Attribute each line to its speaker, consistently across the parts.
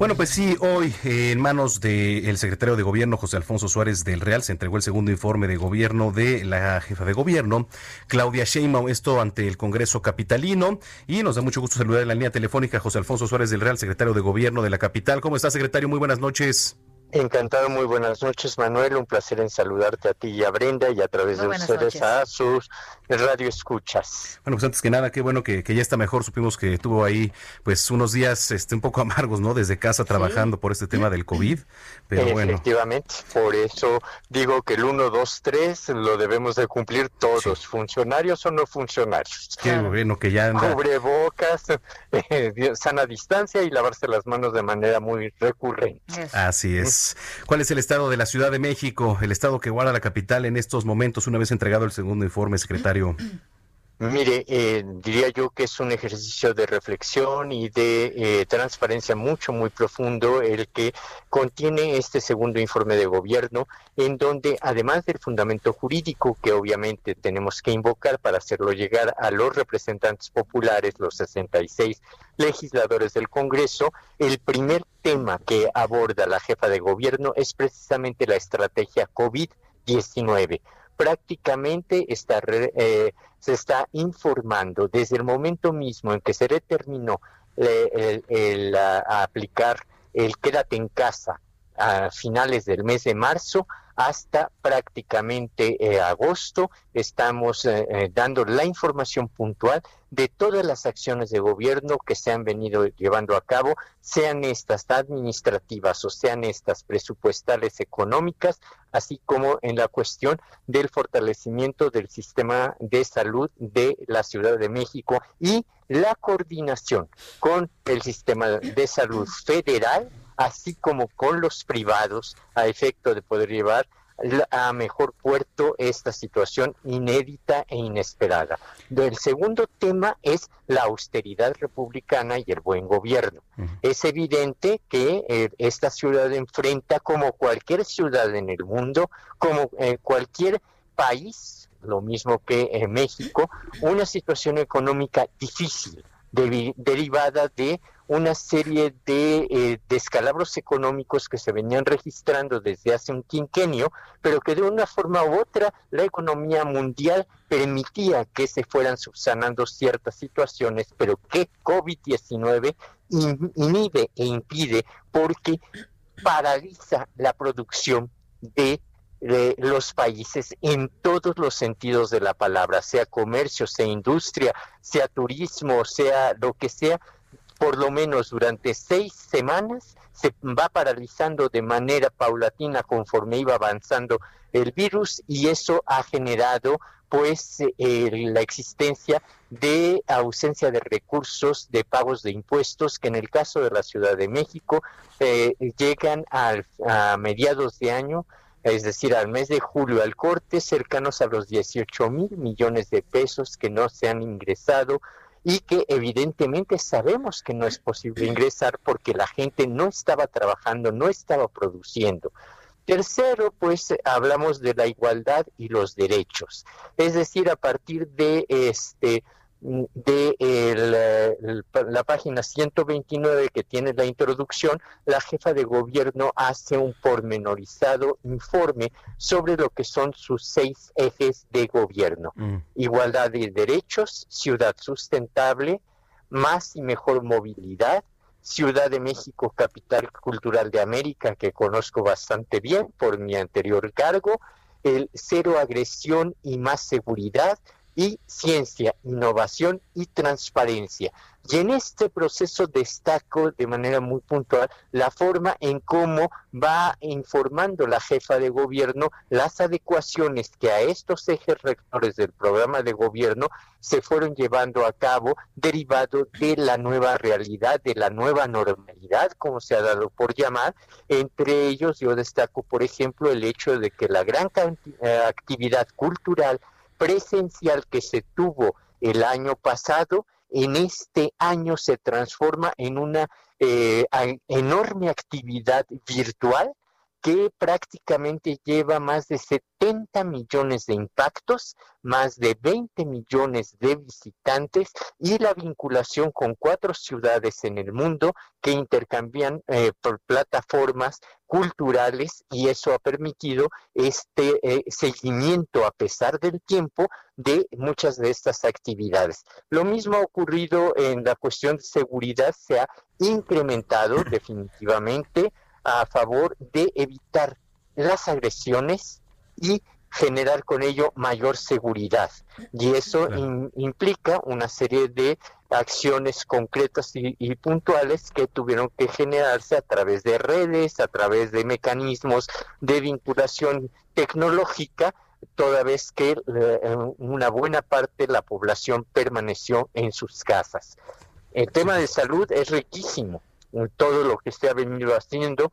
Speaker 1: Bueno, pues sí, hoy eh, en manos del secretario de Gobierno José Alfonso Suárez del Real se entregó el segundo informe de gobierno de la jefa de gobierno, Claudia Sheinbaum, esto ante el Congreso Capitalino. Y nos da mucho gusto saludar en la línea telefónica a José Alfonso Suárez del Real, secretario de Gobierno de la capital. ¿Cómo está, secretario? Muy buenas noches.
Speaker 2: Encantado, muy buenas noches, Manuel. Un placer en saludarte a ti y a Brenda y a través de ustedes a sus radio escuchas.
Speaker 1: Bueno, pues antes que nada, qué bueno que, ya está mejor. Supimos que tuvo ahí pues unos días este un poco amargos, ¿no? Desde casa trabajando por este tema del COVID. Pero
Speaker 2: Efectivamente, por eso digo que el 1, 2, 3 lo debemos de cumplir todos, funcionarios o no funcionarios.
Speaker 1: Qué bueno que ya anda.
Speaker 2: Cubrebocas, eh, sana distancia y lavarse las manos de manera muy recurrente.
Speaker 1: Así es. ¿Cuál es el estado de la Ciudad de México, el estado que guarda la capital en estos momentos, una vez entregado el segundo informe, secretario?
Speaker 2: Mire, eh, diría yo que es un ejercicio de reflexión y de eh, transparencia mucho, muy profundo el que contiene este segundo informe de gobierno, en donde además del fundamento jurídico que obviamente tenemos que invocar para hacerlo llegar a los representantes populares, los 66 legisladores del Congreso, el primer tema que aborda la jefa de gobierno es precisamente la estrategia COVID-19 prácticamente está, eh, se está informando desde el momento mismo en que se determinó eh, el, aplicar el quédate en casa a finales del mes de marzo hasta prácticamente eh, agosto. Estamos eh, eh, dando la información puntual de todas las acciones de gobierno que se han venido llevando a cabo, sean estas administrativas o sean estas presupuestales económicas, así como en la cuestión del fortalecimiento del sistema de salud de la Ciudad de México y la coordinación con el sistema de salud federal así como con los privados, a efecto de poder llevar a mejor puerto esta situación inédita e inesperada. El segundo tema es la austeridad republicana y el buen gobierno. Es evidente que eh, esta ciudad enfrenta, como cualquier ciudad en el mundo, como eh, cualquier país, lo mismo que en eh, México, una situación económica difícil, derivada de una serie de eh, descalabros económicos que se venían registrando desde hace un quinquenio, pero que de una forma u otra la economía mundial permitía que se fueran subsanando ciertas situaciones, pero que COVID-19 inhibe e impide porque paraliza la producción de los países en todos los sentidos de la palabra, sea comercio, sea industria, sea turismo, sea lo que sea, por lo menos durante seis semanas se va paralizando de manera paulatina conforme iba avanzando el virus y eso ha generado pues eh, la existencia de ausencia de recursos de pagos de impuestos que en el caso de la Ciudad de México eh, llegan a mediados de año es decir, al mes de julio al corte, cercanos a los 18 mil millones de pesos que no se han ingresado y que evidentemente sabemos que no es posible ingresar porque la gente no estaba trabajando, no estaba produciendo. Tercero, pues hablamos de la igualdad y los derechos, es decir, a partir de este de la página 129 que tiene la introducción, la jefa de gobierno hace un pormenorizado informe sobre lo que son sus seis ejes de gobierno. Mm. Igualdad de derechos, ciudad sustentable, más y mejor movilidad, Ciudad de México, capital cultural de América, que conozco bastante bien por mi anterior cargo, el cero agresión y más seguridad, y ciencia, innovación y transparencia. Y en este proceso destaco de manera muy puntual la forma en cómo va informando la jefa de gobierno las adecuaciones que a estos ejes rectores del programa de gobierno se fueron llevando a cabo derivado de la nueva realidad, de la nueva normalidad, como se ha dado por llamar. Entre ellos yo destaco, por ejemplo, el hecho de que la gran eh, actividad cultural presencial que se tuvo el año pasado, en este año se transforma en una eh, enorme actividad virtual que prácticamente lleva más de 70 millones de impactos, más de 20 millones de visitantes y la vinculación con cuatro ciudades en el mundo que intercambian eh, por plataformas culturales y eso ha permitido este eh, seguimiento a pesar del tiempo de muchas de estas actividades. Lo mismo ha ocurrido en la cuestión de seguridad, se ha incrementado definitivamente a favor de evitar las agresiones y generar con ello mayor seguridad. Y eso implica una serie de acciones concretas y, puntuales que tuvieron que generarse a través de redes, a través de mecanismos de vinculación tecnológica, toda vez que eh, una buena parte de la población permaneció en sus casas. El tema de salud es riquísimo todo lo que se ha venido haciendo.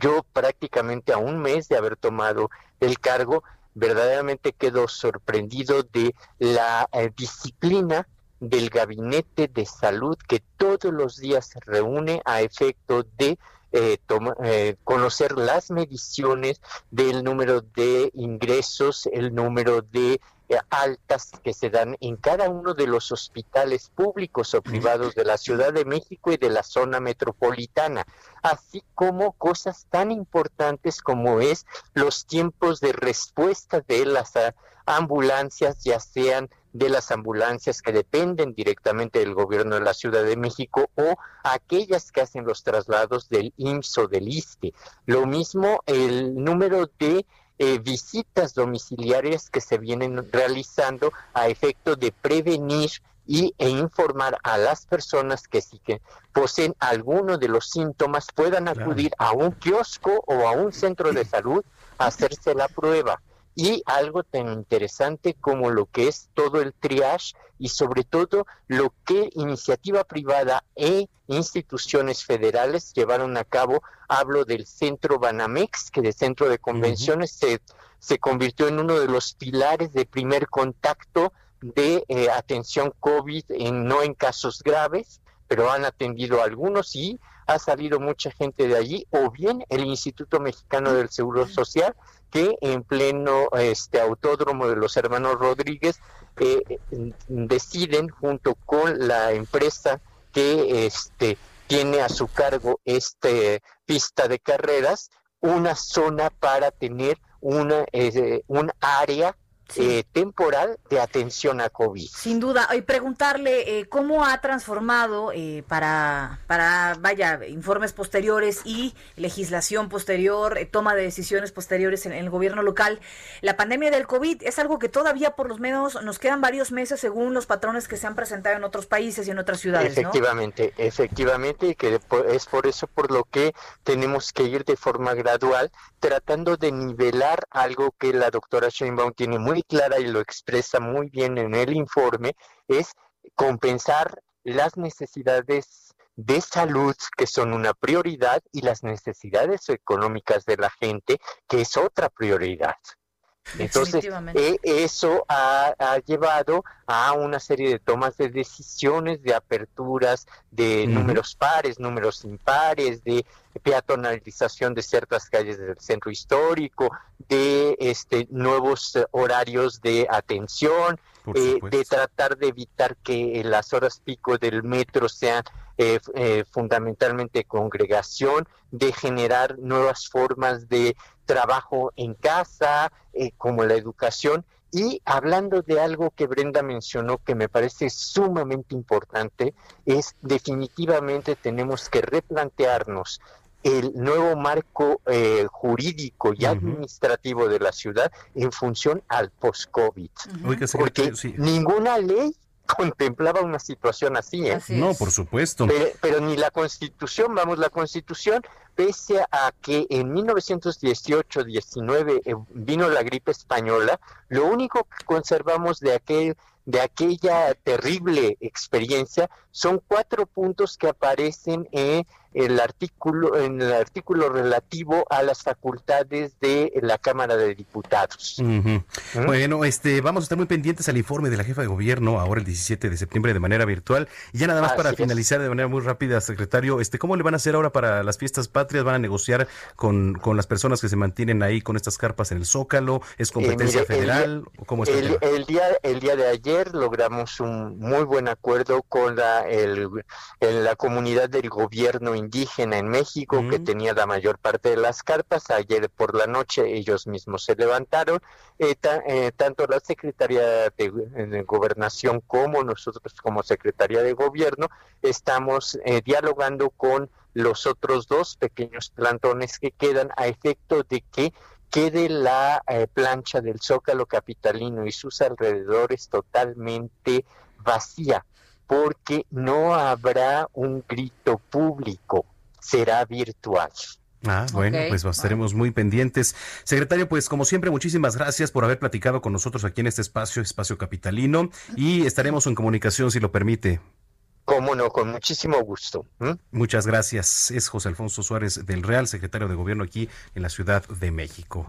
Speaker 2: Yo prácticamente a un mes de haber tomado el cargo, verdaderamente quedo sorprendido de la eh, disciplina del gabinete de salud que todos los días se reúne a efecto de eh, eh, conocer las mediciones del número de ingresos, el número de eh, altas que se dan en cada uno de los hospitales públicos o privados de la Ciudad de México y de la zona metropolitana, así como cosas tan importantes como es los tiempos de respuesta de las ah, ambulancias, ya sean de las ambulancias que dependen directamente del gobierno de la Ciudad de México o aquellas que hacen los traslados del IMSS o del ISTE. Lo mismo el número de eh, visitas domiciliarias que se vienen realizando a efecto de prevenir y, e informar a las personas que sí que poseen alguno de los síntomas puedan acudir a un kiosco o a un centro de salud a hacerse la prueba y algo tan interesante como lo que es todo el triage y sobre todo lo que iniciativa privada e instituciones federales llevaron a cabo. Hablo del centro Banamex, que de centro de convenciones se, se convirtió en uno de los pilares de primer contacto de eh, atención COVID, en, no en casos graves, pero han atendido a algunos y ha salido mucha gente de allí, o bien el Instituto Mexicano del Seguro Social, que en pleno este autódromo de los hermanos Rodríguez eh, deciden junto con la empresa que este tiene a su cargo este pista de carreras una zona para tener una eh, un área eh, temporal de atención a COVID.
Speaker 3: Sin duda, y preguntarle eh, cómo ha transformado eh, para, para, vaya, informes posteriores y legislación posterior, toma de decisiones posteriores en, el gobierno local, la pandemia del COVID es algo que todavía por lo menos nos quedan varios meses según los patrones que se han presentado en otros países y en otras ciudades.
Speaker 2: Efectivamente, efectivamente, y que es por eso por lo que tenemos que ir de forma gradual, tratando de nivelar algo que la doctora Sheinbaum tiene muy clara y lo expresa muy bien en el informe, es compensar las necesidades de salud, que son una prioridad, y las necesidades económicas de la gente, que es otra prioridad. Entonces, eh, eso ha, llevado a una serie de tomas de decisiones, de aperturas de números pares, números impares, de peatonalización de ciertas calles del centro histórico, de este nuevos eh, horarios de atención, eh, de tratar de evitar que las horas pico del metro sean fundamentalmente congregación, de generar nuevas formas de trabajo en casa, eh, como la educación. Y hablando de algo que Brenda mencionó que me parece sumamente importante, es definitivamente tenemos que replantearnos el nuevo marco eh, jurídico y administrativo de la ciudad en función al post-COVID. Porque ninguna ley contemplaba una situación así. ¿eh?
Speaker 1: no, por supuesto.
Speaker 2: Pero, ni la Constitución, vamos, la Constitución, pese a que en 1918-19 eh, vino la gripe española, lo único que conservamos de aquel de aquella terrible experiencia son cuatro puntos que aparecen en el artículo en el artículo relativo a las facultades de la Cámara de Diputados.
Speaker 1: ¿Mm? Bueno, este vamos a estar muy pendientes al informe de la jefa de gobierno ahora el 17 de septiembre de manera virtual. Y ya nada más para finalizar de manera muy rápida, secretario, este cómo le van a hacer ahora para las fiestas patrias? ¿Van a negociar con, con las personas que se mantienen ahí con estas carpas en el Zócalo? ¿Es competencia eh, federal?
Speaker 2: El, ¿Cómo el, el, día el día de ayer logramos un muy buen acuerdo con la el, la comunidad del gobierno indígena en México que tenía la mayor parte de las carpas. Ayer por la noche ellos mismos se levantaron. Eh, eh, tanto la Secretaría de, Gobernación como nosotros como Secretaría de Gobierno estamos eh, dialogando con los otros dos pequeños plantones que quedan a efecto de que quede la plancha del Zócalo Capitalino y sus alrededores totalmente vacía porque no habrá un grito público, será virtual.
Speaker 1: Ah, bueno, pues estaremos muy pendientes. Secretario, pues como siempre, muchísimas gracias por haber platicado con nosotros aquí en este espacio, Espacio Capitalino, y estaremos en comunicación si lo permite.
Speaker 2: Cómo no, con muchísimo gusto.
Speaker 1: Muchas gracias. Es José Alfonso Suárez del Real, secretario de Gobierno aquí en la Ciudad de México.